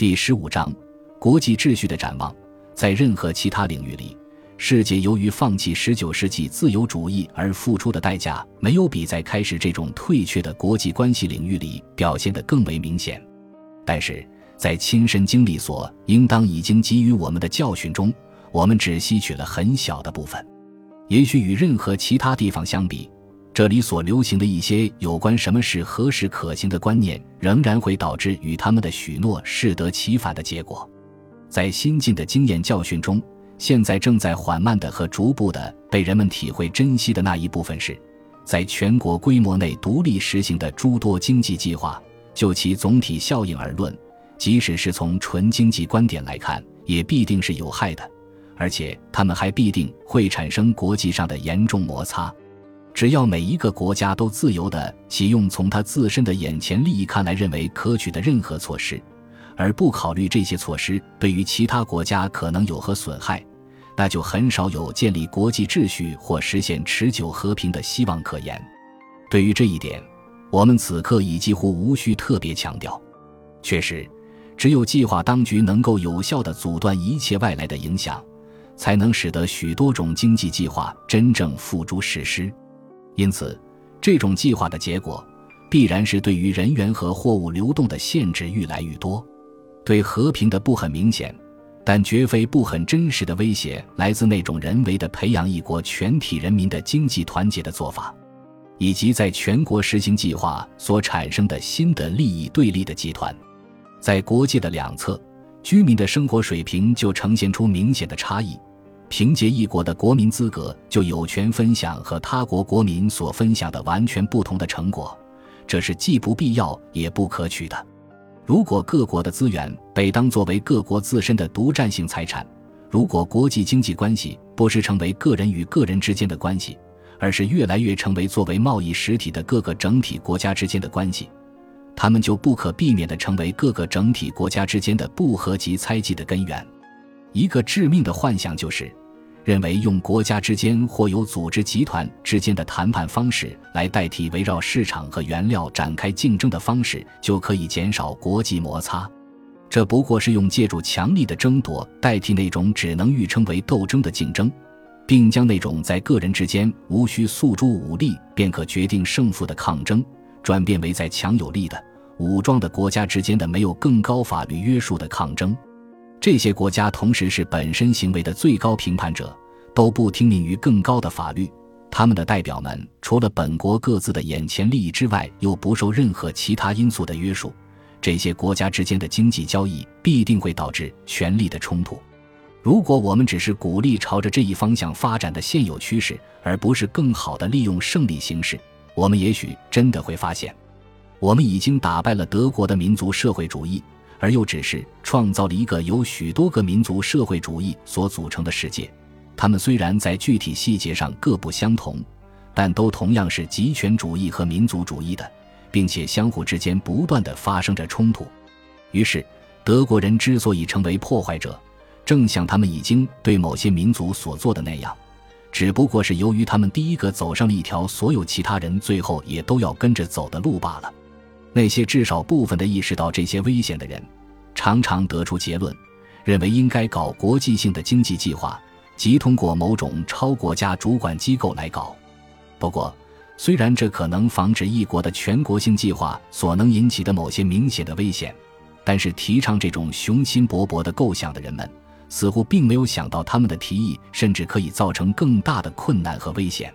第十五章：国际秩序的展望。在任何其他领域里，世界由于放弃十九世纪自由主义而付出的代价，没有比在开始这种退却的国际关系领域里表现得更为明显。但是在亲身经历所应当已经给予我们的教训中，我们只吸取了很小的部分。也许与任何其他地方相比，这里所流行的一些有关什么是何时可行的观念，仍然会导致与他们的许诺适得其反的结果。在新进的经验教训中，现在正在缓慢的和逐步的被人们体会珍惜的那一部分是，在全国规模内独立实行的诸多经济计划。就其总体效应而论，即使是从纯经济观点来看，也必定是有害的，而且他们还必定会产生国际上的严重摩擦。只要每一个国家都自由地启用从他自身的眼前利益看来认为可取的任何措施。而不考虑这些措施对于其他国家可能有何损害，那就很少有建立国际秩序或实现持久和平的希望可言。对于这一点，我们此刻已几乎无需特别强调。确实，只有计划当局能够有效地阻断一切外来的影响，才能使得许多种经济计划真正付诸实施。因此，这种计划的结果，必然是对于人员和货物流动的限制愈来愈多。对和平的不很明显，但绝非不很真实的威胁，来自那种人为的培养一国全体人民的经济团结的做法，以及在全国实行计划所产生的新的利益对立的集团。在国界的两侧，居民的生活水平就呈现出明显的差异。凭借一国的国民资格，就有权分享和他国国民所分享的完全不同的成果，这是既不必要也不可取的。如果各国的资源被当作为各国自身的独占性财产，如果国际经济关系不是成为个人与个人之间的关系，而是越来越成为作为贸易实体的各个整体国家之间的关系，他们就不可避免地成为各个整体国家之间的不和及猜忌的根源。一个致命的幻想就是。认为用国家之间或有组织集团之间的谈判方式来代替围绕市场和原料展开竞争的方式，就可以减少国际摩擦。这不过是用借助强力的争夺代替那种只能誉称为斗争的竞争，并将那种在个人之间无需诉诸武力便可决定胜负的抗争，转变为在强有力的武装的国家之间的没有更高法律约束的抗争。这些国家同时是本身行为的最高评判者，都不听命于更高的法律。他们的代表们除了本国各自的眼前利益之外，又不受任何其他因素的约束。这些国家之间的经济交易必定会导致权力的冲突。如果我们只是鼓励朝着这一方向发展的现有趋势，而不是更好地利用胜利形式，我们也许真的会发现，我们已经打败了德国的民族社会主义。而又只是创造了一个由许多个民族社会主义所组成的世界，他们虽然在具体细节上各不相同，但都同样是极权主义和民族主义的，并且相互之间不断的发生着冲突。于是，德国人之所以成为破坏者，正像他们已经对某些民族所做的那样，只不过是由于他们第一个走上了一条所有其他人最后也都要跟着走的路罢了。那些至少部分的意识到这些危险的人，常常得出结论，认为应该搞国际性的经济计划，即通过某种超国家主管机构来搞。不过，虽然这可能防止一国的全国性计划所能引起的某些明显的危险，但是提倡这种雄心勃勃的构想的人们，似乎并没有想到他们的提议甚至可以造成更大的困难和危险。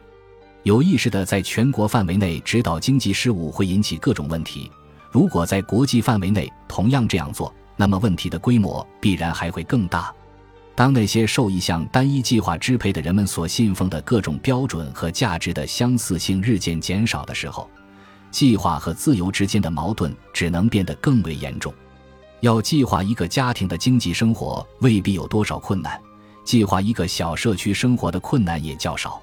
有意识的在全国范围内指导经济事务会引起各种问题。如果在国际范围内同样这样做，那么问题的规模必然还会更大。当那些受一项单一计划支配的人们所信奉的各种标准和价值的相似性日渐减少的时候，计划和自由之间的矛盾只能变得更为严重。要计划一个家庭的经济生活未必有多少困难，计划一个小社区生活的困难也较少，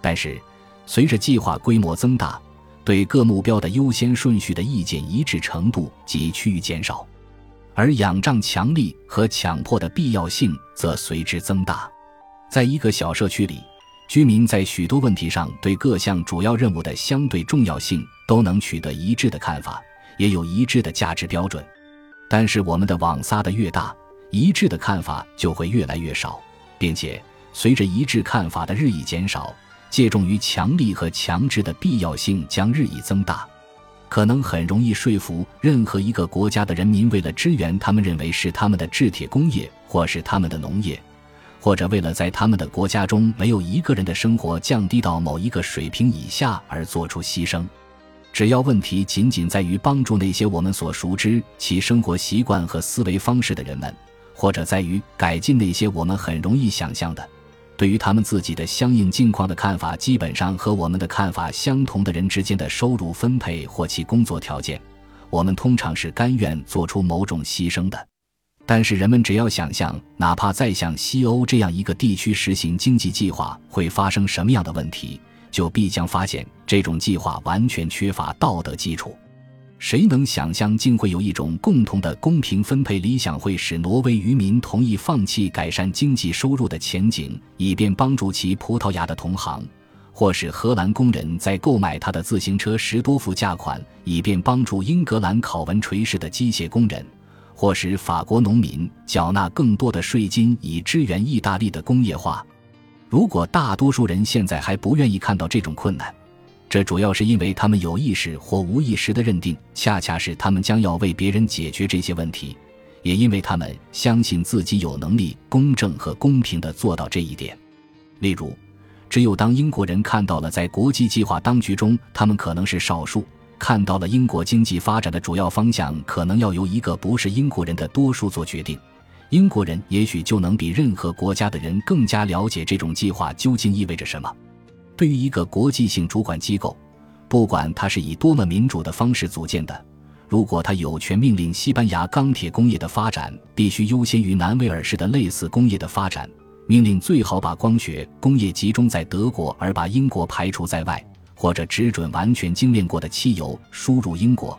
但是。随着计划规模增大，对各目标的优先顺序的意见一致程度及趋于减少，而仰仗强力和强迫的必要性则随之增大。在一个小社区里，居民在许多问题上对各项主要任务的相对重要性都能取得一致的看法，也有一致的价值标准。但是我们的网撒的越大，一致的看法就会越来越少，并且随着一致看法的日益减少，借重于强力和强制的必要性将日益增大，可能很容易说服任何一个国家的人民，为了支援他们认为是他们的制铁工业或是他们的农业。或者为了在他们的国家中没有一个人的生活降低到某一个水平以下而做出牺牲，只要问题仅仅在于帮助那些我们所熟知其生活习惯和思维方式的人们，或者在于改进那些我们很容易想象的，对于他们自己的相应境况的看法基本上和我们的看法相同的人之间的收入分配或其工作条件，我们通常是甘愿做出某种牺牲的。但是人们只要想象，哪怕在像西欧这样一个地区实行经济计划会发生什么样的问题，就必将发现这种计划完全缺乏道德基础。谁能想象，竟会有一种共同的公平分配理想，会使挪威渔民同意放弃改善经济收入的前景，以便帮助其葡萄牙的同行，或使荷兰工人在购买他的自行车时多付价款，以便帮助英格兰考文垂市的机械工人？或使法国农民缴纳更多的税金以支援意大利的工业化。如果大多数人现在还不愿意看到这种困难，这主要是因为他们有意识或无意识的认定，恰恰是他们将要为别人解决这些问题，也因为他们相信自己有能力公正和公平地做到这一点。例如，只有当英国人看到了在国际计划当局中他们可能是少数。看到了英国经济发展的主要方向，可能要由一个不是英国人的多数做决定。英国人也许就能比任何国家的人更加了解这种计划究竟意味着什么。对于一个国际性主管机构，不管它是以多么民主的方式组建的，如果它有权命令西班牙钢铁工业的发展必须优先于南威尔士的类似工业的发展，命令最好把光学工业集中在德国，而把英国排除在外。或者只准完全精炼过的汽油输入英国，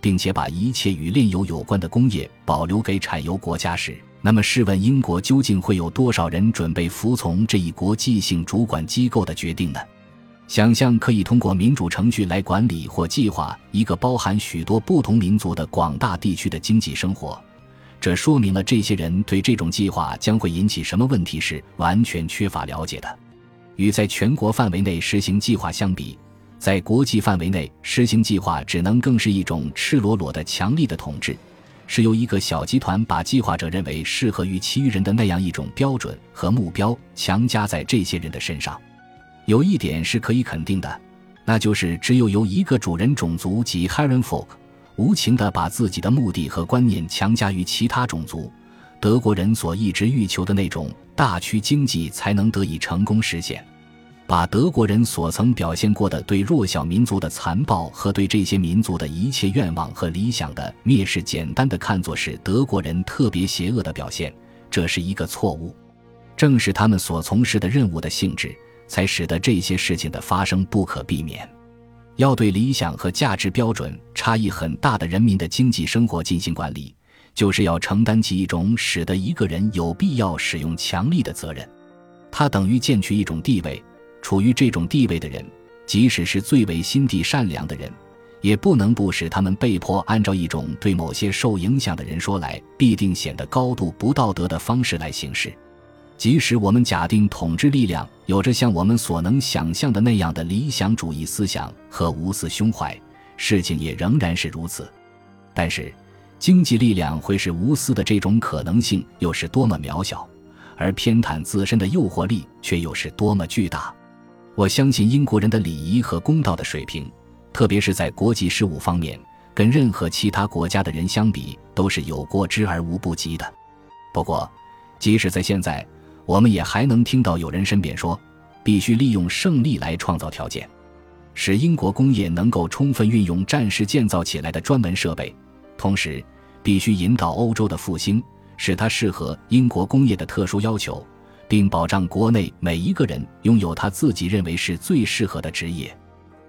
并且把一切与炼油有关的工业保留给产油国家时，那么试问英国究竟会有多少人准备服从这一国际性主管机构的决定呢？想象可以通过民主程序来管理或计划一个包含许多不同民族的广大地区的经济生活，这说明了这些人对这种计划将会引起什么问题是完全缺乏了解的。与在全国范围内实行计划相比，在国际范围内实行计划，只能更是一种赤裸裸的、强力的统治，是由一个小集团把计划者认为适合于其余人的那样一种标准和目标强加在这些人的身上。有一点是可以肯定的，那就是只有由一个主人种族及 h e r e n folk 无情地把自己的目的和观念强加于其他种族，德国人所一直欲求的那种大区经济才能得以成功实现。把德国人所曾表现过的对弱小民族的残暴和对这些民族的一切愿望和理想的蔑视，简单的看作是德国人特别邪恶的表现，这是一个错误。正是他们所从事的任务的性质，才使得这些事情的发生不可避免。要对理想和价值标准差异很大的人民的经济生活进行管理，就是要承担起一种使得一个人有必要使用强力的责任。它等于建取一种地位。处于这种地位的人，即使是最为心地善良的人，也不能不使他们被迫按照一种对某些受影响的人说来必定显得高度不道德的方式来行事。即使我们假定统治力量有着像我们所能想象的那样的理想主义思想和无私胸怀，事情也仍然是如此。但是，经济力量会是无私的这种可能性又是多么渺小，而偏袒自身的诱惑力却又是多么巨大。我相信英国人的礼仪和公道的水平，特别是在国际事务方面，跟任何其他国家的人相比，都是有过之而无不及的。不过，即使在现在，我们也还能听到有人申辩说，必须利用胜利来创造条件，使英国工业能够充分运用战时建造起来的专门设备，同时必须引导欧洲的复兴，使它适合英国工业的特殊要求。并保障国内每一个人拥有他自己认为是最适合的职业。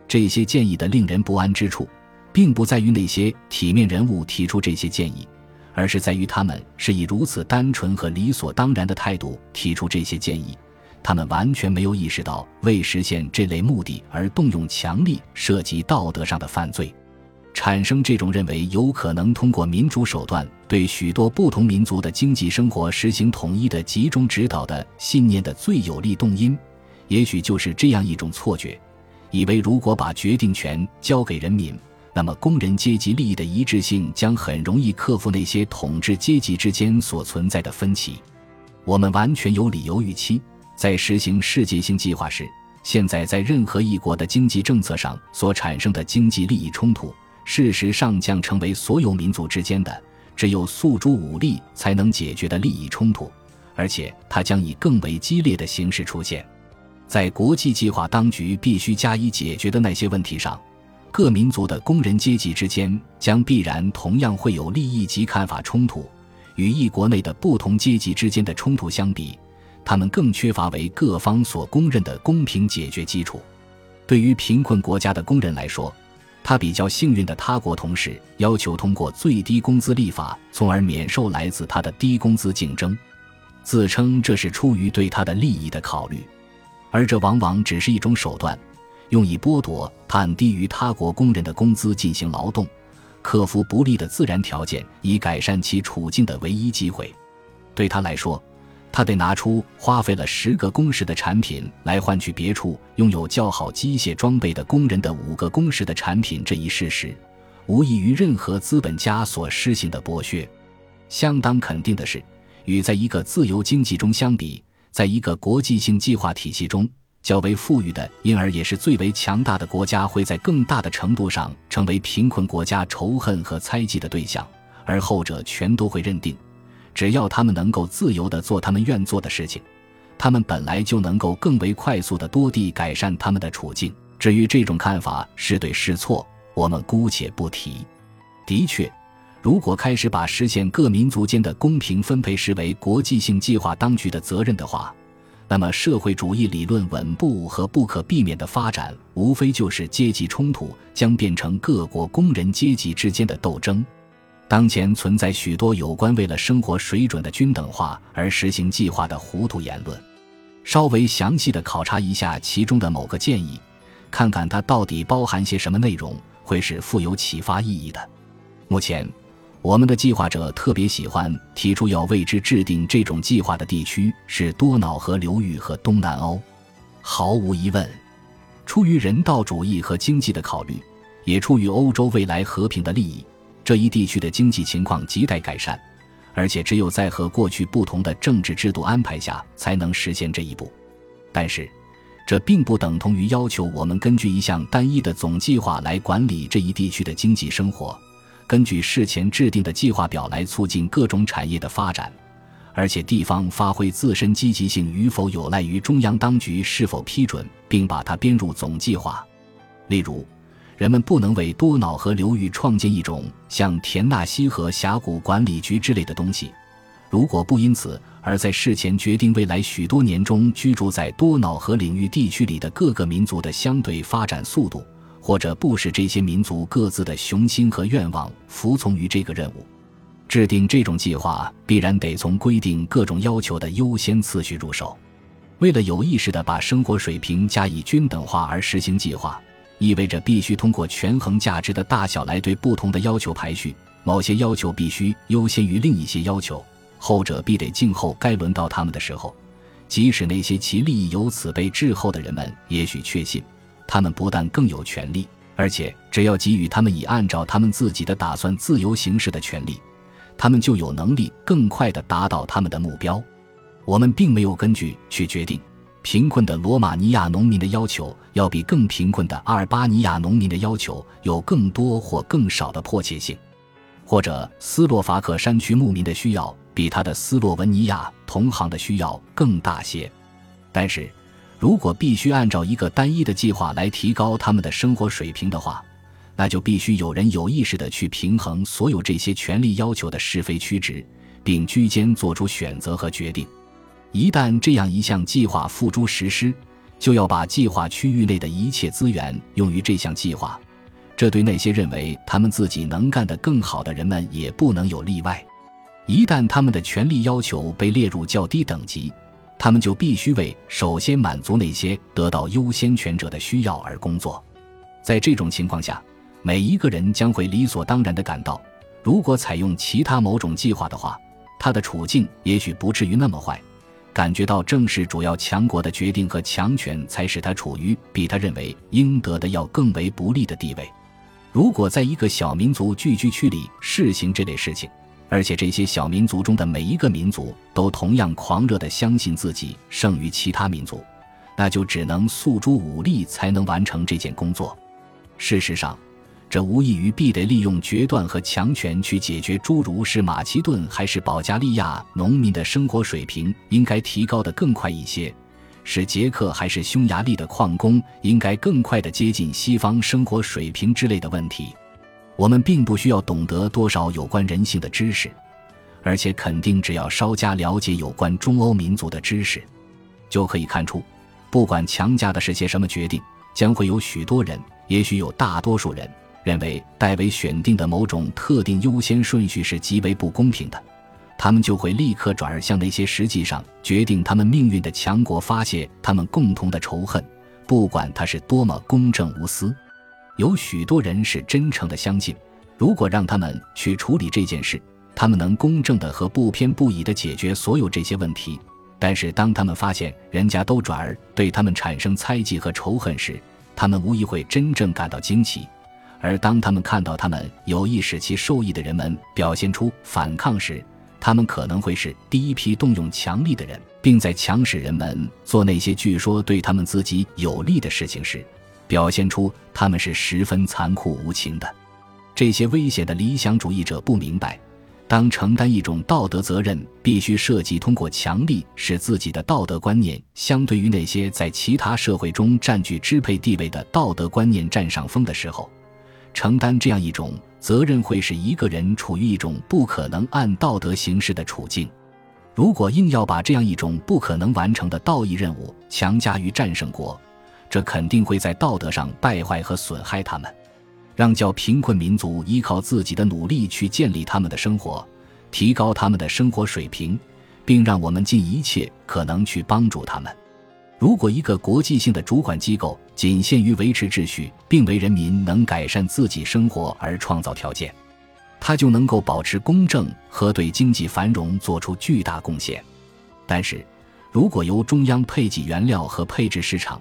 这些建议的令人不安之处，并不在于那些体面人物提出这些建议，而是在于他们是以如此单纯和理所当然的态度提出这些建议。他们完全没有意识到为实现这类目的而动用强力涉及道德上的犯罪。产生这种认为有可能通过民主手段对许多不同民族的经济生活实行统一的集中指导的信念的最有力动因，也许就是这样一种错觉：以为如果把决定权交给人民，那么工人阶级利益的一致性将很容易克服那些统治阶级之间所存在的分歧。我们完全有理由预期，在实行世界性计划时，现在在任何一国的经济政策上所产生的经济利益冲突。事实上，将成为所有民族之间的只有诉诸武力才能解决的利益冲突，而且它将以更为激烈的形式出现。在国际计划当局必须加以解决的那些问题上，各民族的工人阶级之间将必然同样会有利益及看法冲突。与一国内的不同阶级之间的冲突相比，他们更缺乏为各方所公认的公平解决基础。对于贫困国家的工人来说，他比较幸运的他国同事要求通过最低工资立法，从而免受来自他的低工资竞争，自称这是出于对他的利益的考虑，而这往往只是一种手段，用以剥夺他低于他国工人的工资进行劳动，克服不利的自然条件，以改善其处境的唯一机会。对他来说。他得拿出花费了十个工时的产品来换取别处拥有较好机械装备的工人的五个工时的产品这一事实，无异于任何资本家所施行的剥削。相当肯定的是，与在一个自由经济中相比，在一个国际性计划体系中，较为富裕的，因而也是最为强大的国家，会在更大的程度上成为贫困国家仇恨和猜忌的对象，而后者全都会认定。只要他们能够自由地做他们愿做的事情，他们本来就能够更为快速地多地改善他们的处境。至于这种看法是对是错，我们姑且不提。的确，如果开始把实现各民族间的公平分配视为国际性计划当局的责任的话，那么社会主义理论稳步和不可避免的发展，无非就是阶级冲突将变成各国工人阶级之间的斗争。当前存在许多有关为了生活水准的均等化而实行计划的糊涂言论。稍微详细的考察一下其中的某个建议，看看它到底包含些什么内容，会是富有启发意义的。目前，我们的计划者特别喜欢提出要为之制定这种计划的地区是多瑙河流域和东南欧。毫无疑问，出于人道主义和经济的考虑，也出于欧洲未来和平的利益。这一地区的经济情况亟待改善，而且只有在和过去不同的政治制度安排下，才能实现这一步。但是，这并不等同于要求我们根据一项单一的总计划来管理这一地区的经济生活，根据事前制定的计划表来促进各种产业的发展，而且地方发挥自身积极性与否有赖于中央当局是否批准并把它编入总计划。例如。人们不能为多瑙河流域创建一种像田纳西河峡谷管理局之类的东西。如果不因此而在事前决定未来许多年中居住在多瑙河领域地区里的各个民族的相对发展速度，或者不使这些民族各自的雄心和愿望服从于这个任务，制定这种计划必然得从规定各种要求的优先次序入手。为了有意识地把生活水平加以均等化而实行计划。意味着必须通过权衡价值的大小来对不同的要求排序，某些要求必须优先于另一些要求，后者必得静候该轮到他们的时候。即使那些其利益由此被滞后的人们，也许确信，他们不但更有权利，而且只要给予他们以按照他们自己的打算自由行事的权利，他们就有能力更快地达到他们的目标。我们并没有根据去决定。贫困的罗马尼亚农民的要求要比更贫困的阿尔巴尼亚农民的要求有更多或更少的迫切性，或者斯洛伐克山区牧民的需要比他的斯洛文尼亚同行的需要更大些。但是，如果必须按照一个单一的计划来提高他们的生活水平的话，那就必须有人有意识地去平衡所有这些权利要求的是非曲直，并居间做出选择和决定。一旦这样一项计划付诸实施，就要把计划区域内的一切资源用于这项计划。这对那些认为他们自己能干得更好的人们也不能有例外。一旦他们的权利要求被列入较低等级，他们就必须为首先满足那些得到优先权者的需要而工作。在这种情况下，每一个人将会理所当然地感到，如果采用其他某种计划的话，他的处境也许不至于那么坏。感觉到正是主要强国的决定和强权，才使他处于比他认为应得的要更为不利的地位。如果在一个小民族聚居区里试行这类事情，而且这些小民族中的每一个民族都同样狂热地相信自己胜于其他民族，那就只能诉诸武力才能完成这件工作。事实上。这无异于必得利用决断和强权去解决诸如是马其顿还是保加利亚农民的生活水平应该提高的更快一些，是捷克还是匈牙利的矿工应该更快的接近西方生活水平之类的问题。我们并不需要懂得多少有关人性的知识，而且肯定只要稍加了解有关中欧民族的知识，就可以看出，不管强加的是些什么决定，将会有许多人，也许有大多数人。认为戴维选定的某种特定优先顺序是极为不公平的，他们就会立刻转而向那些实际上决定他们命运的强国发泄他们共同的仇恨，不管他是多么公正无私。有许多人是真诚的相信，如果让他们去处理这件事，他们能公正的和不偏不倚的解决所有这些问题。但是当他们发现人家都转而对他们产生猜忌和仇恨时，他们无疑会真正感到惊奇。而当他们看到他们有意使其受益的人们表现出反抗时，他们可能会是第一批动用强力的人，并在强使人们做那些据说对他们自己有利的事情时，表现出他们是十分残酷无情的。这些危险的理想主义者不明白，当承担一种道德责任必须涉及通过强力使自己的道德观念相对于那些在其他社会中占据支配地位的道德观念占上风的时候。承担这样一种责任，会使一个人处于一种不可能按道德行事的处境。如果硬要把这样一种不可能完成的道义任务强加于战胜国，这肯定会在道德上败坏和损害他们。让较贫困民族依靠自己的努力去建立他们的生活，提高他们的生活水平，并让我们尽一切可能去帮助他们。如果一个国际性的主管机构仅限于维持秩序，并为人民能改善自己生活而创造条件，它就能够保持公正和对经济繁荣做出巨大贡献。但是，如果由中央配给原料和配置市场，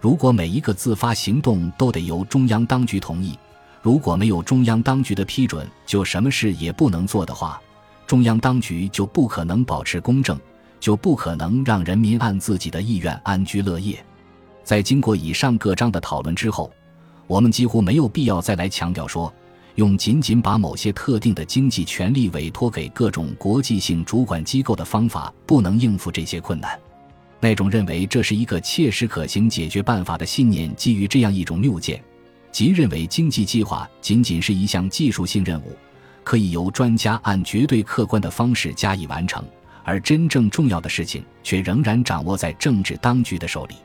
如果每一个自发行动都得由中央当局同意，如果没有中央当局的批准就什么事也不能做的话，中央当局就不可能保持公正。就不可能让人民按自己的意愿安居乐业。在经过以上各章的讨论之后，我们几乎没有必要再来强调说，用仅仅把某些特定的经济权利委托给各种国际性主管机构的方法不能应付这些困难。那种认为这是一个切实可行解决办法的信念，基于这样一种谬见，即认为经济计划仅仅是一项技术性任务，可以由专家按绝对客观的方式加以完成。而真正重要的事情却仍然掌握在政治当局的手里。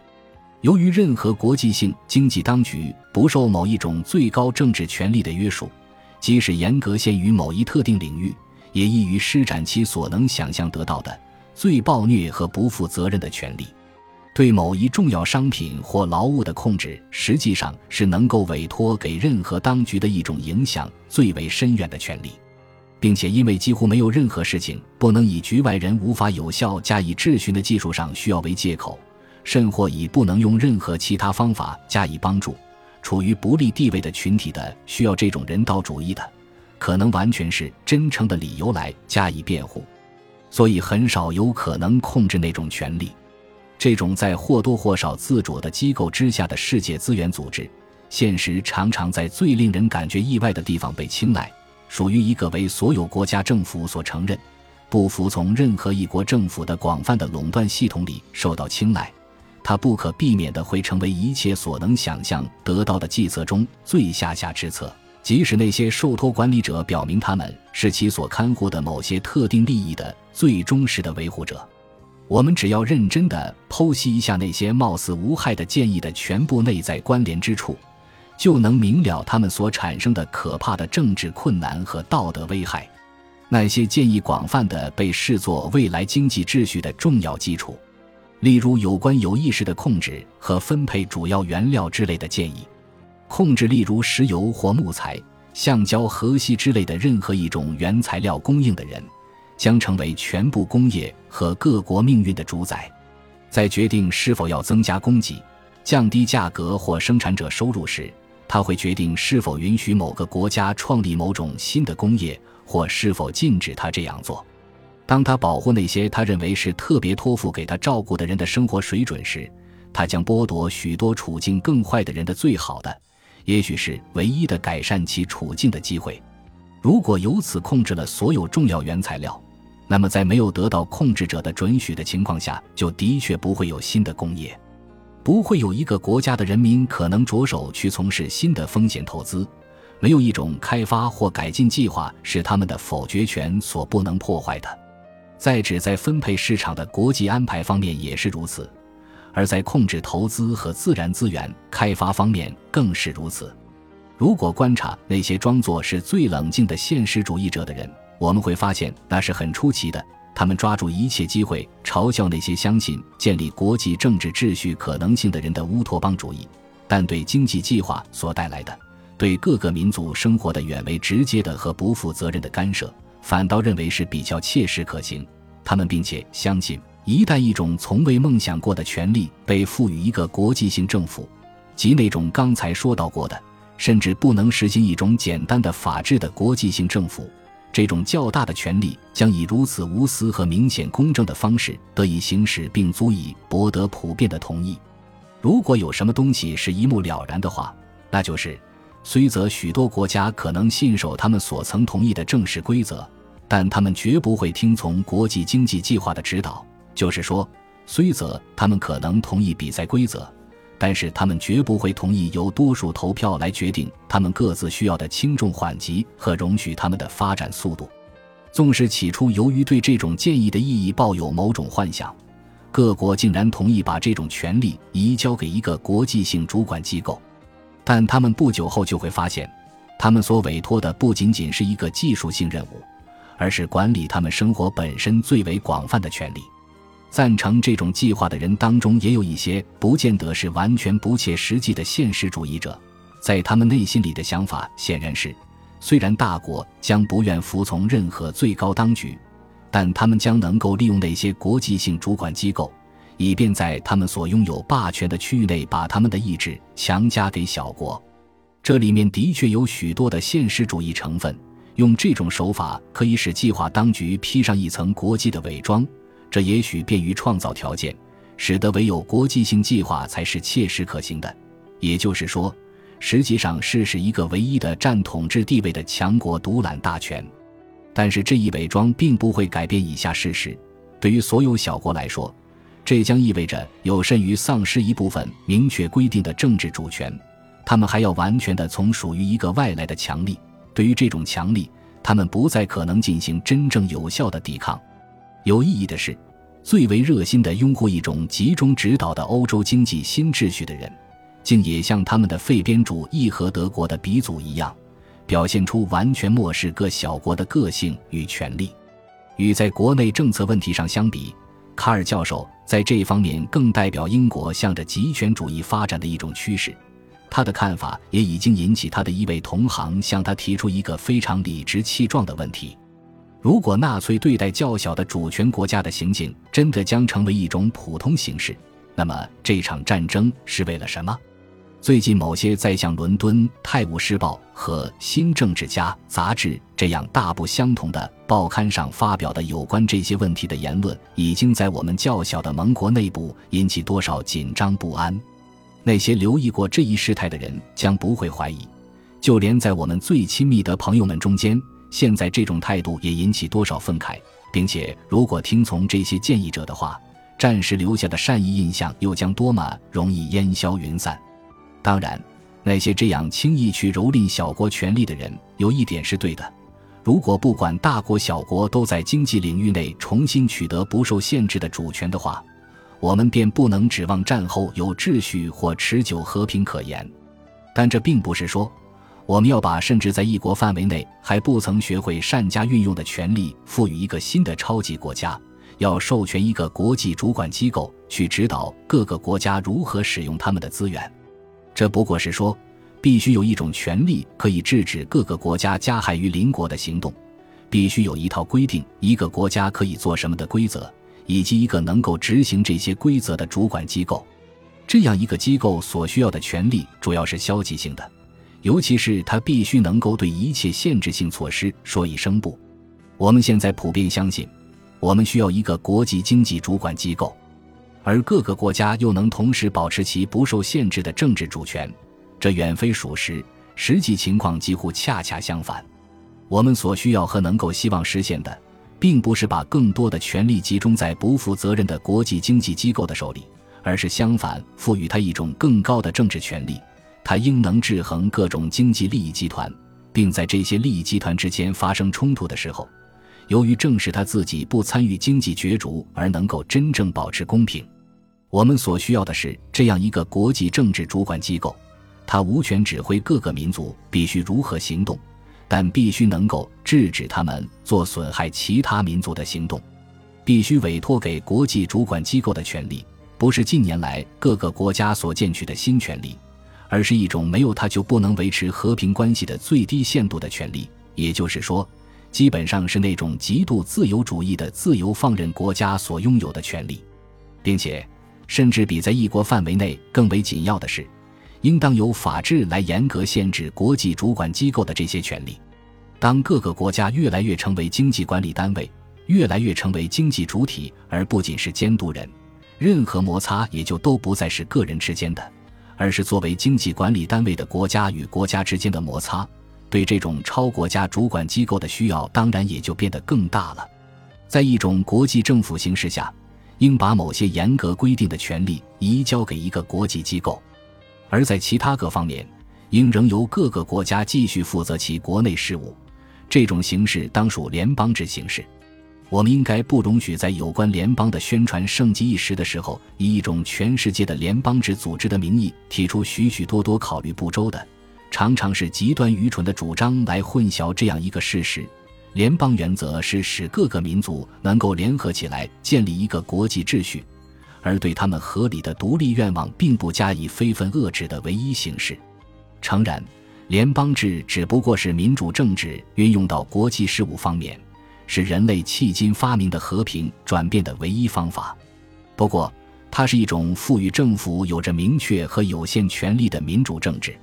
由于任何国际性经济当局不受某一种最高政治权力的约束，即使严格限于某一特定领域，也易于施展其所能想象得到的最暴虐和不负责任的权利。对某一重要商品或劳务的控制，实际上是能够委托给任何当局的一种影响最为深远的权利。并且因为几乎没有任何事情不能以局外人无法有效加以质询的技术上需要为借口，甚或以不能用任何其他方法加以帮助，处于不利地位的群体的需要这种人道主义的，可能完全是真诚的理由来加以辩护，所以很少有可能控制那种权利。这种在或多或少自主的机构之下的世界资源组织，现实常常在最令人感觉意外的地方被青睐。属于一个为所有国家政府所承认、不服从任何一国政府的广泛的垄断系统里受到青睐，它不可避免的会成为一切所能想象得到的计策中最下下之策。即使那些受托管理者表明他们是其所看护的某些特定利益的最忠实的维护者，我们只要认真地剖析一下那些貌似无害的建议的全部内在关联之处。就能明了他们所产生的可怕的政治困难和道德危害。那些建议广泛的被视作未来经济秩序的重要基础，例如有关有意识的控制和分配主要原料之类的建议。控制例如石油或木材、橡胶、河西之类的任何一种原材料供应的人，将成为全部工业和各国命运的主宰。在决定是否要增加供给、降低价格或生产者收入时，他会决定是否允许某个国家创立某种新的工业，或是否禁止他这样做。当他保护那些他认为是特别托付给他照顾的人的生活水准时，他将剥夺许多处境更坏的人的最好的。也许是唯一的改善其处境的机会。如果由此控制了所有重要原材料，那么在没有得到控制者的准许的情况下，就的确不会有新的工业，不会有一个国家的人民可能着手去从事新的风险投资。没有一种开发或改进计划是他们的否决权所不能破坏的。在旨在分配市场的国际安排方面也是如此。而在控制投资和自然资源开发方面更是如此。如果观察那些装作是最冷静的现实主义者的人，我们会发现那是很出奇的。他们抓住一切机会嘲笑那些相信建立国际政治秩序可能性的人的乌托邦主义，但对经济计划所带来的对各个民族生活的远为直接的和不负责任的干涉，反倒认为是比较切实可行。他们并且相信。一旦一种从未梦想过的权利被赋予一个国际性政府，即那种刚才说到过的，甚至不能实行一种简单的法治的国际性政府，这种较大的权利将以如此无私和明显公正的方式得以行使，并足以博得普遍的同意。如果有什么东西是一目了然的话，那就是，虽则许多国家可能信守他们所曾同意的正式规则，但他们绝不会听从国际经济计划的指导。就是说，虽则他们可能同意比赛规则，但是他们绝不会同意由多数投票来决定他们各自需要的轻重缓急和容许他们的发展速度。纵使起初由于对这种建议的意义抱有某种幻想，各国竟然同意把这种权利移交给一个国际性主管机构，但他们不久后就会发现，他们所委托的不仅仅是一个技术性任务，而是管理他们生活本身最为广泛的权利。赞成这种计划的人当中，也有一些不见得是完全不切实际的现实主义者。在他们内心里的想法显然是：虽然大国将不愿服从任何最高当局，但他们将能够利用那些国际性主管机构，以便在他们所拥有霸权的区域内把他们的意志强加给小国。这里面的确有许多的现实主义成分。用这种手法可以使计划当局披上一层国际的伪装。这也许便于创造条件，使得唯有国际性计划才是切实可行的。也就是说，实际上是使一个唯一的占统治地位的强国独揽大权。但是这一伪装并不会改变以下事实：对于所有小国来说，这将意味着有甚于丧失一部分明确规定的政治主权。他们还要完全的从属于一个外来的强力。对于这种强力，他们不再可能进行真正有效的抵抗。有意义的是，最为热心的拥护一种集中指导的欧洲经济新秩序的人，竟也像他们的废边主义和德国的鼻祖一样，表现出完全漠视各小国的个性与权利。与在国内政策问题上相比，卡尔教授在这方面更代表英国向着极权主义发展的一种趋势。他的看法也已经引起他的一位同行向他提出一个非常理直气壮的问题。如果纳粹对待较小的主权国家的行径真的将成为一种普通形式，那么这场战争是为了什么？最近某些在像伦敦《泰晤士报》和《新政治家》杂志这样大不相同的报刊上发表的有关这些问题的言论，已经在我们较小的盟国内部引起多少紧张不安？那些留意过这一事态的人将不会怀疑，就连在我们最亲密的朋友们中间。现在这种态度也引起多少愤慨，并且如果听从这些建议者的话，战时留下的善意印象又将多么容易烟消云散。当然，那些这样轻易去蹂躏小国权力的人，有一点是对的：如果不管大国小国都在经济领域内重新取得不受限制的主权的话，我们便不能指望战后有秩序或持久和平可言。但这并不是说。我们要把甚至在一国范围内还不曾学会善加运用的权利赋予一个新的超级国家，要授权一个国际主管机构去指导各个国家如何使用他们的资源。这不过是说，必须有一种权利可以制止各个国家加害于邻国的行动，必须有一套规定一个国家可以做什么的规则，以及一个能够执行这些规则的主管机构。这样一个机构所需要的权利主要是消极性的，尤其是他必须能够对一切限制性措施说一声不。我们现在普遍相信，我们需要一个国际经济主管机构，而各个国家又能同时保持其不受限制的政治主权。这远非属实，实际情况几乎恰恰相反。我们所需要和能够希望实现的，并不是把更多的权力集中在不负责任的国际经济机构的手里，而是相反，赋予他一种更高的政治权力。他应能制衡各种经济利益集团，并在这些利益集团之间发生冲突的时候，由于正是他自己不参与经济角逐，而能够真正保持公平。我们所需要的是这样一个国际政治主管机构。他无权指挥各个民族必须如何行动，但必须能够制止他们做损害其他民族的行动。必须委托给国际主管机构的权利，不是近年来各个国家所建取的新权利，而是一种没有它就不能维持和平关系的最低限度的权利。也就是说，基本上是那种极度自由主义的自由放任国家所拥有的权利，并且，甚至比在一国范围内更为紧要的是。应当由法治来严格限制国际主管机构的这些权利。当各个国家越来越成为经济管理单位，越来越成为经济主体，而不仅是监督人，任何摩擦也就都不再是个人之间的，而是作为经济管理单位的国家与国家之间的摩擦。对这种超国家主管机构的需要，当然也就变得更大了。在一种国际政府形势下，应把某些严格规定的权利移交给一个国际机构。而在其他各方面，应仍由各个国家继续负责其国内事务。这种形式当属联邦制形式。我们应该不容许在有关联邦的宣传盛极一时的时候，以一种全世界的联邦制组织的名义提出许许多多考虑不周的、常常是极端愚蠢的主张来混淆这样一个事实：联邦原则是使各个民族能够联合起来建立一个国际秩序。而对他们合理的独立愿望并不加以非分遏制的唯一形式。诚然，联邦制只不过是民主政治运用到国际事务方面，是人类迄今发明的和平转变的唯一方法。不过，它是一种赋予政府有着明确和有限权力的民主政治。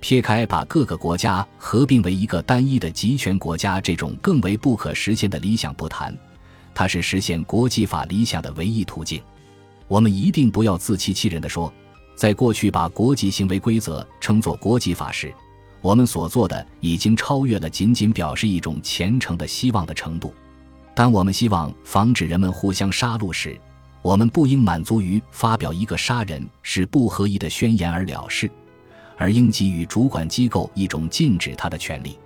撇开把各个国家合并为一个单一的集权国家这种更为不可实现的理想不谈，它是实现国际法理想的唯一途径。我们一定不要自欺欺人地说，在过去把国际行为规则称作国际法时，我们所做的已经超越了仅仅表示一种虔诚的希望的程度。当我们希望防止人们互相杀戮时，我们不应满足于发表一个杀人是不合宜的宣言而了事，而应给予主管机构一种禁止他的权利。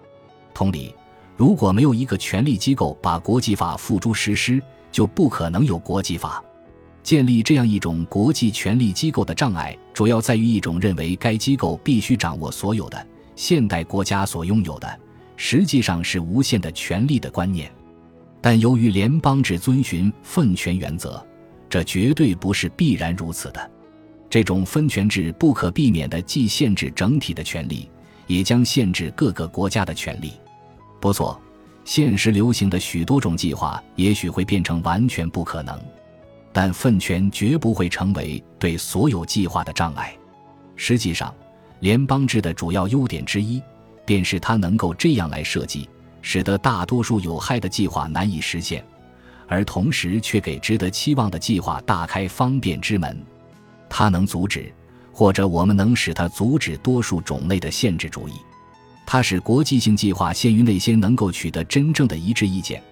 同理，如果没有一个权力机构把国际法付诸实施，就不可能有国际法。建立这样一种国际权力机构的障碍，主要在于一种认为该机构必须掌握所有的现代国家所拥有的，实际上是无限的权力的观念。但由于联邦制遵循分权原则，这绝对不是必然如此的。这种分权制不可避免地既限制整体的权利，也将限制各个国家的权利。不错，现实流行的许多种计划也许会变成完全不可能。但分权绝不会成为对所有计划的障碍。实际上，联邦制的主要优点之一，便是它能够这样来设计，使得大多数有害的计划难以实现，而同时却给值得期望的计划大开方便之门。它能阻止，或者我们能使它阻止多数种类的限制主义。它使国际性计划限于那些能够取得真正的一致意见。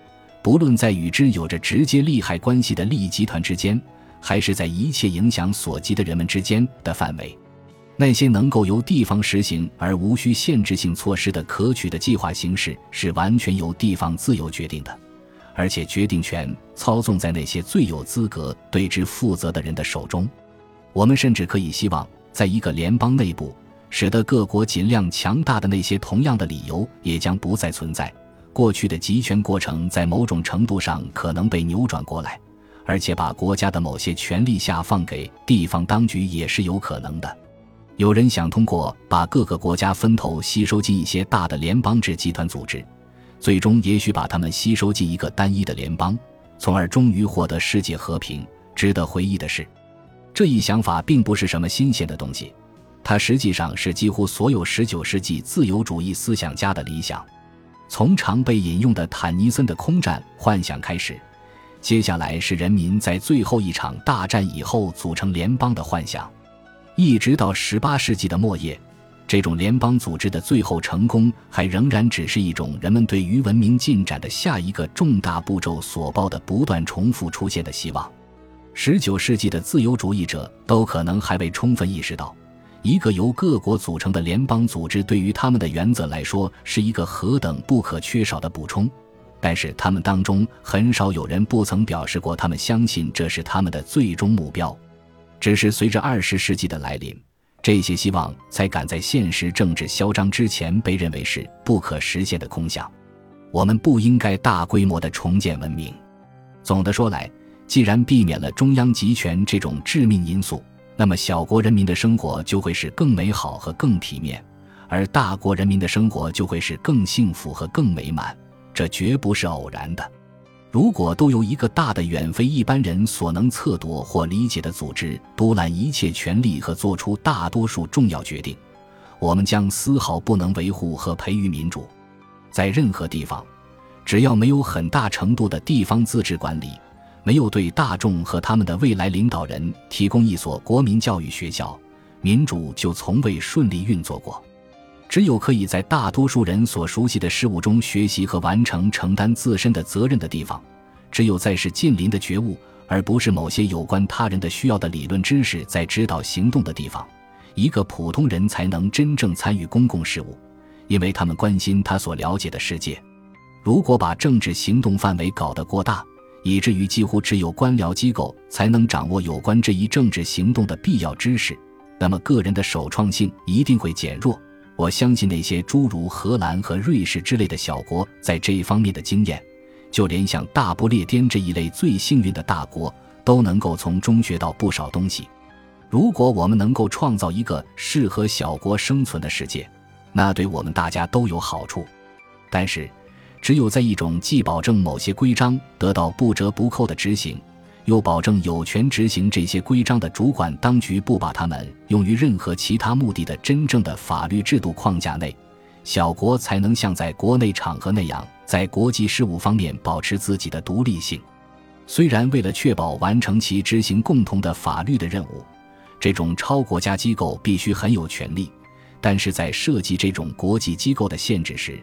不论在与之有着直接利害关系的利益集团之间，还是在一切影响所及的人们之间的范围，那些能够由地方实行而无需限制性措施的可取的计划形式，是完全由地方自由决定的，而且决定权操纵在那些最有资格对之负责的人的手中。我们甚至可以希望，在一个联邦内部，使得各国尽量强大的那些同样的理由也将不再存在。过去的集权过程在某种程度上可能被扭转过来，而且把国家的某些权力下放给地方当局也是有可能的。有人想通过把各个国家分头吸收进一些大的联邦制集团组织，最终也许把他们吸收进一个单一的联邦，从而终于获得世界和平。值得回忆的是，这一想法并不是什么新鲜的东西，它实际上是几乎所有19世纪自由主义思想家的理想。从常被引用的坦尼森的空战幻想开始，接下来是人民在最后一场大战以后组成联邦的幻想。一直到十八世纪的末叶，这种联邦组织的最后成功，还仍然只是一种人们对于文明进展的下一个重大步骤所抱的不断重复出现的希望。十九世纪的自由主义者都可能还未充分意识到，一个由各国组成的联邦组织对于他们的原则来说是一个何等不可缺少的补充。但是他们当中很少有人不曾表示过，他们相信这是他们的最终目标。只是随着二十世纪的来临，这些希望才赶在现实政治嚣张之前被认为是不可实现的空想。我们不应该大规模的重建文明。总的说来，既然避免了中央集权这种致命因素，那么小国人民的生活就会是更美好和更体面，而大国人民的生活就会是更幸福和更美满。这绝不是偶然的。如果都由一个大的、远非一般人所能测度或理解的组织独揽一切权力和做出大多数重要决定，我们将丝毫不能维护和培育民主。在任何地方，只要没有很大程度的地方自治管理，没有对大众和他们的未来领导人提供一所国民教育学校，民主就从未顺利运作过。只有可以在大多数人所熟悉的事物中学习和完成承担自身的责任的地方，只有在是近邻的觉悟，而不是某些有关他人的需要的理论知识在指导行动的地方，一个普通人才能真正参与公共事务，因为他们关心他所了解的世界。如果把政治行动范围搞得过大，以至于几乎只有官僚机构才能掌握有关这一政治行动的必要知识，那么个人的首创性一定会减弱。我相信那些诸如荷兰和瑞士之类的小国在这一方面的经验，就连像大不列颠这一类最幸运的大国都能够从中学到不少东西。如果我们能够创造一个适合小国生存的世界，那对我们大家都有好处。但是，只有在一种既保证某些规章得到不折不扣的执行。又保证有权执行这些规章的主管当局不把它们用于任何其他目的的真正的法律制度框架内，小国才能像在国内场合那样，在国际事务方面保持自己的独立性。虽然为了确保完成其执行共同的法律的任务，这种超国家机构必须很有权力，但是在设计这种国际机构的限制时，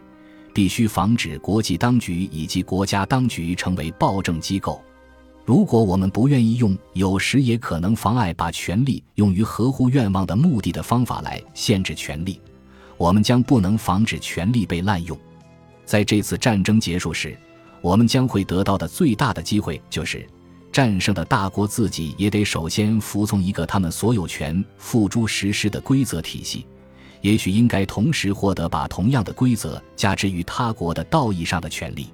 必须防止国际当局以及国家当局成为暴政机构。如果我们不愿意用有时也可能妨碍把权力用于合乎愿望的目的的方法来限制权力，我们将不能防止权力被滥用。在这次战争结束时，我们将会得到的最大的机会就是，战胜的大国自己也得首先服从一个他们所有权付诸实施的规则体系，也许应该同时获得把同样的规则加之于他国的道义上的权利。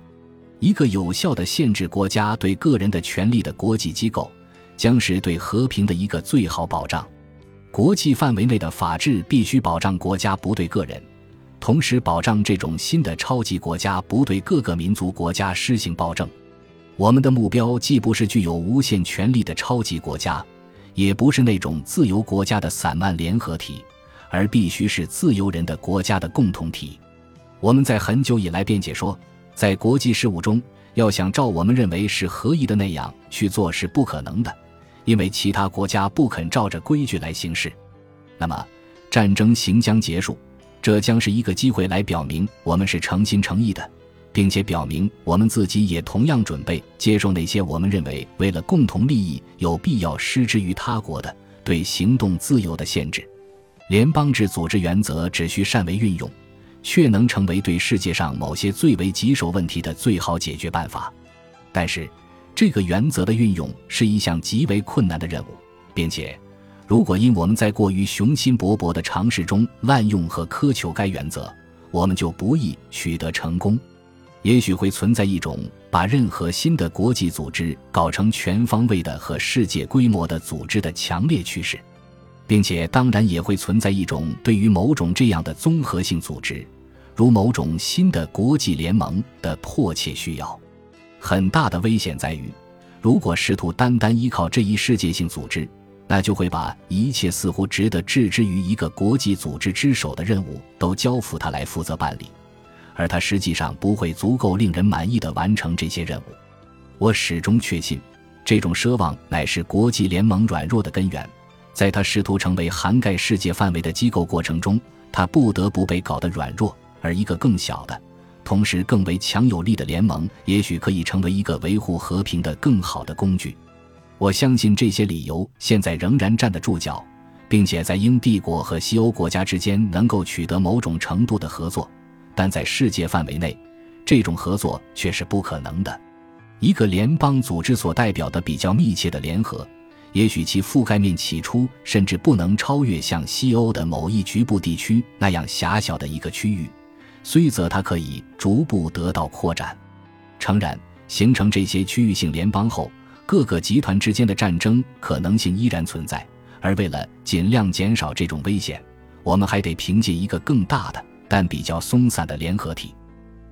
一个有效的限制国家对个人的权利的国际机构，将是对和平的一个最好保障。国际范围内的法治必须保障国家不对个人，同时保障这种新的超级国家不对各个民族国家施行暴政。我们的目标既不是具有无限权力的超级国家，也不是那种自由国家的散漫联合体，而必须是自由人的国家的共同体。我们在很久以来辩解说。在国际事务中，要想照我们认为是合宜的那样去做是不可能的，因为其他国家不肯照着规矩来行事。那么，战争行将结束，这将是一个机会来表明我们是诚心诚意的，并且表明我们自己也同样准备接受那些我们认为为了共同利益有必要施之于他国的对行动自由的限制。联邦制组织原则只需善为运用。却能成为对世界上某些最为棘手问题的最好解决办法，但是，这个原则的运用是一项极为困难的任务，并且，如果因我们在过于雄心勃勃的尝试中滥用和苛求该原则，我们就不易取得成功。也许会存在一种把任何新的国际组织搞成全方位的和世界规模的组织的强烈趋势。并且当然也会存在一种对于某种这样的综合性组织，如某种新的国际联盟的迫切需要。很大的危险在于，如果试图单单依靠这一世界性组织，那就会把一切似乎值得置之于一个国际组织之手的任务都交付他来负责办理，而他实际上不会足够令人满意的完成这些任务。我始终确信，这种奢望乃是国际联盟软弱的根源。在他试图成为涵盖世界范围的机构过程中，他不得不被搞得软弱。而一个更小的，同时更为强有力的联盟，也许可以成为一个维护和平的更好的工具。我相信这些理由现在仍然站得住脚，并且在英帝国和西欧国家之间能够取得某种程度的合作，但在世界范围内，这种合作却是不可能的。一个联邦组织所代表的比较密切的联合。也许其覆盖面起初甚至不能超越像西欧的某一局部地区那样狭小的一个区域，虽则它可以逐步得到扩展。诚然，形成这些区域性联邦后，各个集团之间的战争可能性依然存在。而为了尽量减少这种危险，我们还得凭借一个更大的但比较松散的联合体。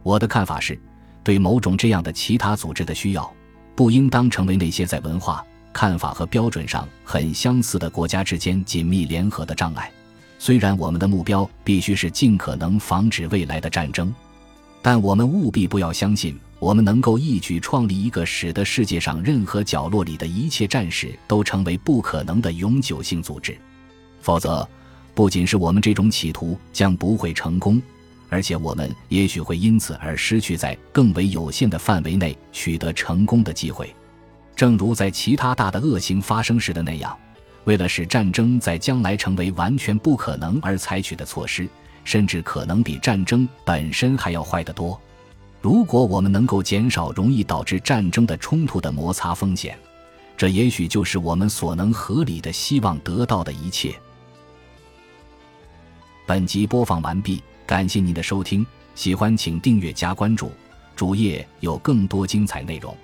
我的看法是，对某种这样的其他组织的需要，不应当成为那些在文化。看法和标准上很相似的国家之间紧密联合的障碍。虽然我们的目标必须是尽可能防止未来的战争，但我们务必不要相信我们能够一举创立一个使得世界上任何角落里的一切战事都成为不可能的永久性组织。否则，不仅是我们这种企图将不会成功，而且我们也许会因此而失去在更为有限的范围内取得成功的机会。正如在其他大的恶行发生时的那样，为了使战争在将来成为完全不可能而采取的措施，甚至可能比战争本身还要坏得多。如果我们能够减少容易导致战争的冲突的摩擦风险，这也许就是我们所能合理的希望得到的一切。本集播放完毕，感谢您的收听，喜欢请订阅加关注，主页有更多精彩内容。